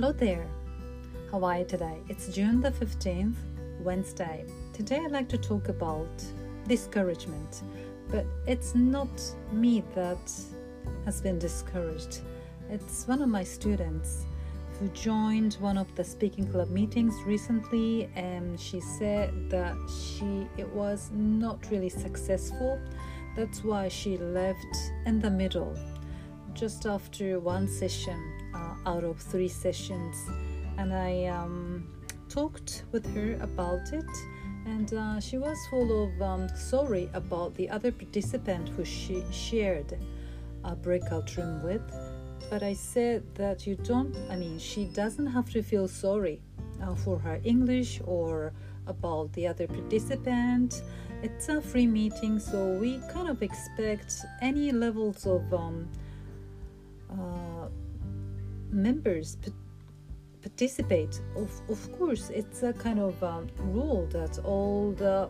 Hello there. How are you today? It's June the 15th, Wednesday. Today I'd like to talk about discouragement, but it's not me that has been discouraged. It's one of my students who joined one of the speaking club meetings recently and she said that she it was not really successful. That's why she left in the middle just after one session uh, out of three sessions. And I um, talked with her about it. And uh, she was full of um, sorry about the other participant who she shared a breakout room with. But I said that you don't, I mean, she doesn't have to feel sorry uh, for her English or about the other participant. It's a free meeting, so we kind of expect any levels of um, uh, members participate. Of, of course, it's a kind of um, rule that all the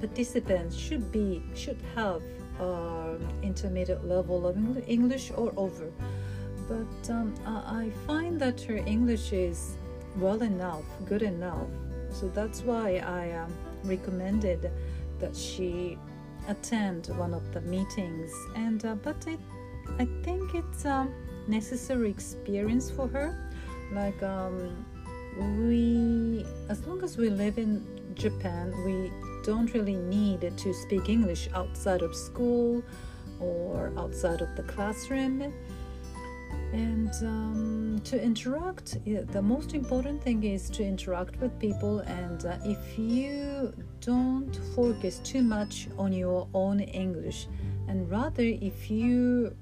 participants should be should have uh, intermediate level of English or over but um, I find that her English is well enough, good enough. So that's why I um, recommended that she attend one of the meetings. And uh, but it, I think it's a necessary experience for her. Like um, we, as long as we live in Japan, we don't really need to speak English outside of school or outside of the classroom and um, to interact the most important thing is to interact with people and uh, if you don't focus too much on your own english and rather if you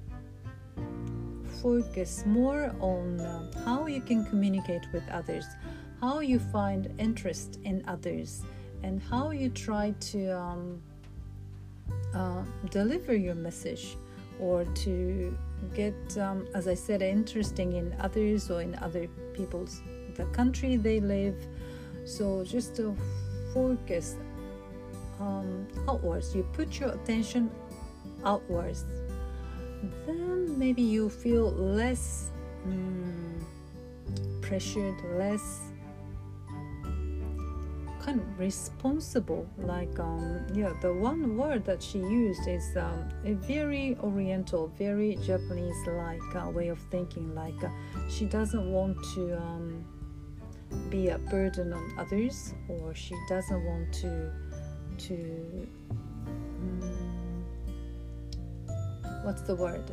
focus more on uh, how you can communicate with others how you find interest in others and how you try to um, uh, deliver your message or to get, um, as I said, interesting in others or in other people's the country they live. So just to focus um, outwards, you put your attention outwards. Then maybe you feel less mm, pressured, less kind of responsible like um, yeah the one word that she used is um, a very oriental very japanese like uh, way of thinking like uh, she doesn't want to um, be a burden on others or she doesn't want to to what's the word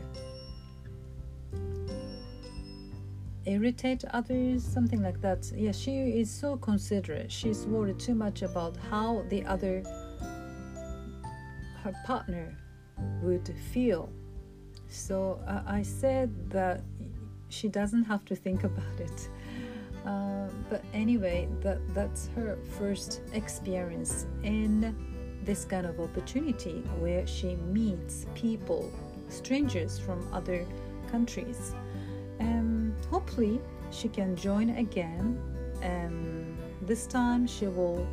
irritate others, something like that. Yeah, she is so considerate. She's worried too much about how the other, her partner, would feel. So uh, I said that she doesn't have to think about it. Uh, but anyway, that that's her first experience in this kind of opportunity where she meets people, strangers from other countries. And hopefully she can join again. And this time she will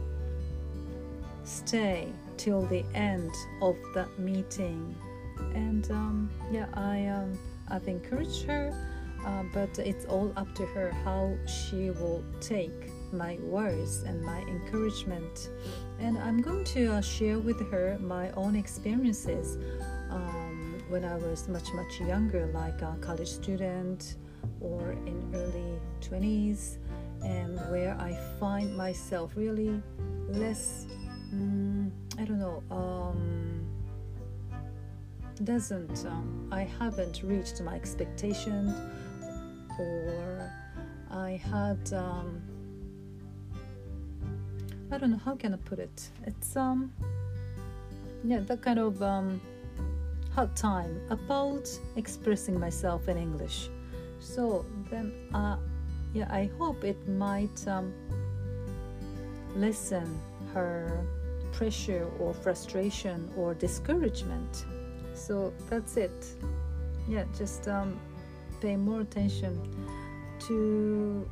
stay till the end of the meeting. And um, yeah i um, i've encouraged her uh, but it's all up to her how she will take my words and my encouragement. And i'm going to uh, share with her my own experiences um, when i was much much younger like a college student or in early 20s and where I find myself really less mm, I don't know um, doesn't um, I haven't reached my expectation or I had um, I don't know how can I put it? It's um yeah that kind of um, hard time about expressing myself in English so then, uh, yeah, I hope it might um, lessen her pressure or frustration or discouragement. So that's it. Yeah, just um, pay more attention to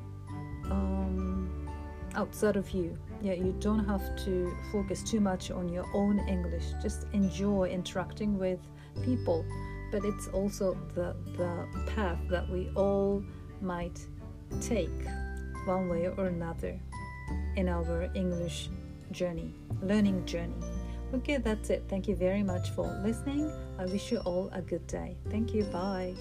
um, outside of you. Yeah, you don't have to focus too much on your own English. Just enjoy interacting with people but it's also the the path that we all might take one way or another in our English journey, learning journey. Okay, that's it. Thank you very much for listening. I wish you all a good day. Thank you. Bye.